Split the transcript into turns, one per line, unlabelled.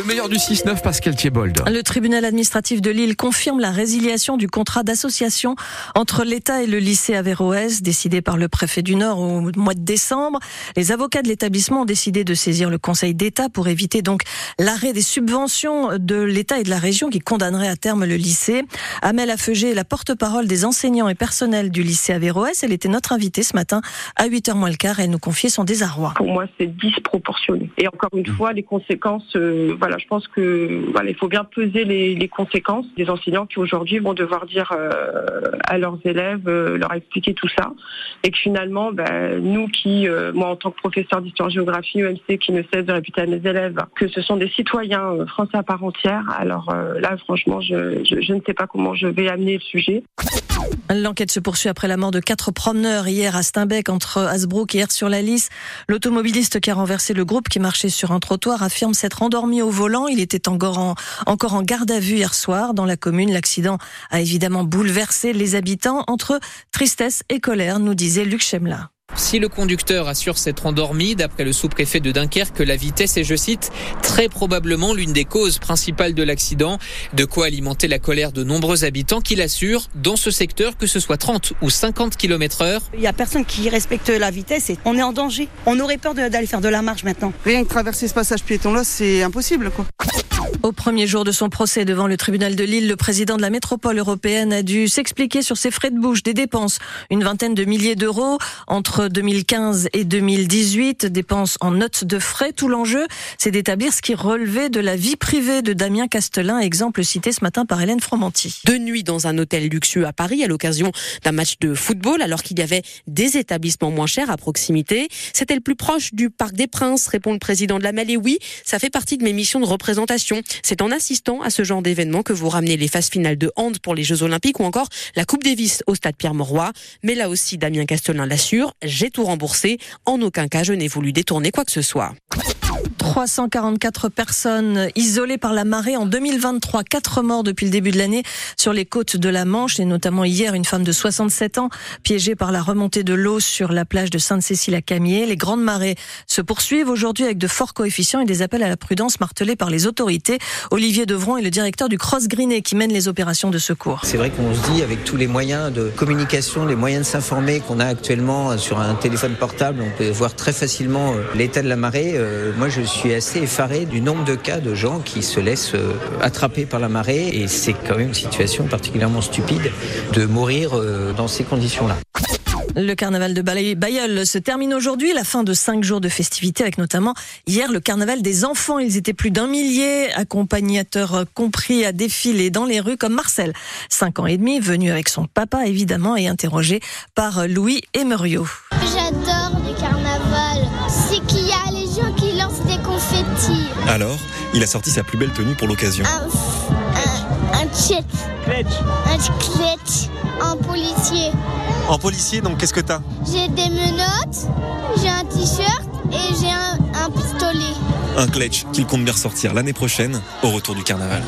meilleur du 6-9, Pascal Thiebold.
Le tribunal administratif de Lille confirme la résiliation du contrat d'association entre l'État et le lycée Averroès, décidé par le préfet du Nord au mois de décembre. Les avocats de l'établissement ont décidé de saisir le Conseil d'État pour éviter donc l'arrêt des subventions de l'État et de la région qui condamnerait à terme le lycée. Amel Afeugé est la porte-parole des enseignants et personnels du lycée Averroès. Elle était notre invitée ce matin à 8h moins le quart. Elle nous confiait son désarroi.
Pour moi, c'est disproportionné. Et encore une fois, les conséquences, euh, voilà, je pense que voilà, il faut bien peser les, conséquences des enseignants qui aujourd'hui vont devoir dire euh, à leurs élèves, euh, leur expliquer tout ça, et que finalement, ben, nous qui, euh, moi en tant que professeur d'histoire-géographie UMC, qui ne cesse de répéter à mes élèves que ce sont des citoyens français à part entière. Alors là, franchement, je ne sais pas comment je vais amener le sujet.
L'enquête se poursuit après la mort de quatre promeneurs hier à Steinbeck entre Hasbrook et Air-sur-la-Lys. L'automobiliste qui a renversé le groupe qui marchait sur un trottoir affirme s'être endormi au volant. Il était encore en, encore en garde à vue hier soir dans la commune. L'accident a évidemment bouleversé les habitants entre tristesse et colère, nous disait Luc Chemla.
Si le conducteur assure s'être endormi, d'après le sous-préfet de Dunkerque, la vitesse est, je cite, très probablement l'une des causes principales de l'accident, de quoi alimenter la colère de nombreux habitants qui l'assurent, dans ce secteur, que ce soit 30 ou 50 km heure.
Il n'y a personne qui respecte la vitesse et on est en danger. On aurait peur d'aller faire de la marche maintenant.
Rien que traverser ce passage piéton-là, c'est impossible, quoi.
Au premier jour de son procès devant le tribunal de Lille, le président de la métropole européenne a dû s'expliquer sur ses frais de bouche, des dépenses, une vingtaine de milliers d'euros entre 2015 et 2018, dépenses en notes de frais. Tout l'enjeu, c'est d'établir ce qui relevait de la vie privée de Damien Castelin, exemple cité ce matin par Hélène Fromanti.
Deux nuits dans un hôtel luxueux à Paris à l'occasion d'un match de football, alors qu'il y avait des établissements moins chers à proximité. C'était le plus proche du Parc des Princes, répond le président de la Mêlée. Oui, ça fait partie de mes missions de représentation. C'est en assistant à ce genre d'événement que vous ramenez les phases finales de hand pour les Jeux Olympiques ou encore la Coupe Davis au stade Pierre-Mauroy. Mais là aussi, Damien Castelin l'assure, j'ai tout remboursé. En aucun cas, je n'ai voulu détourner quoi que ce soit.
344 personnes isolées par la marée en 2023, quatre morts depuis le début de l'année sur les côtes de la Manche et notamment hier une femme de 67 ans piégée par la remontée de l'eau sur la plage de Sainte-Cécile à Camier. Les grandes marées se poursuivent aujourd'hui avec de forts coefficients et des appels à la prudence martelés par les autorités. Olivier Devron est le directeur du Cross Greené qui mène les opérations de secours.
C'est vrai qu'on se dit avec tous les moyens de communication, les moyens de s'informer qu'on a actuellement sur un téléphone portable, on peut voir très facilement l'état de la marée. Moi, je suis assez effaré du nombre de cas de gens qui se laissent attraper par la marée et c'est quand même une situation particulièrement stupide de mourir dans ces conditions-là.
Le carnaval de Bayeul se termine aujourd'hui, la fin de cinq jours de festivités avec notamment hier le carnaval des enfants. Ils étaient plus d'un millier, accompagnateurs compris à défiler dans les rues comme Marcel, cinq ans et demi, venu avec son papa évidemment et interrogé par Louis Emerio.
J'adore le carnaval, c'est qu'il
Alors, il a sorti sa plus belle tenue pour l'occasion.
Un, un, un tchèque. Un tchèque. Un policier.
En policier, donc qu'est-ce que t'as?
J'ai des menottes, j'ai un t-shirt et j'ai un, un pistolet.
Un clutch qu'il compte bien ressortir l'année prochaine au retour du carnaval.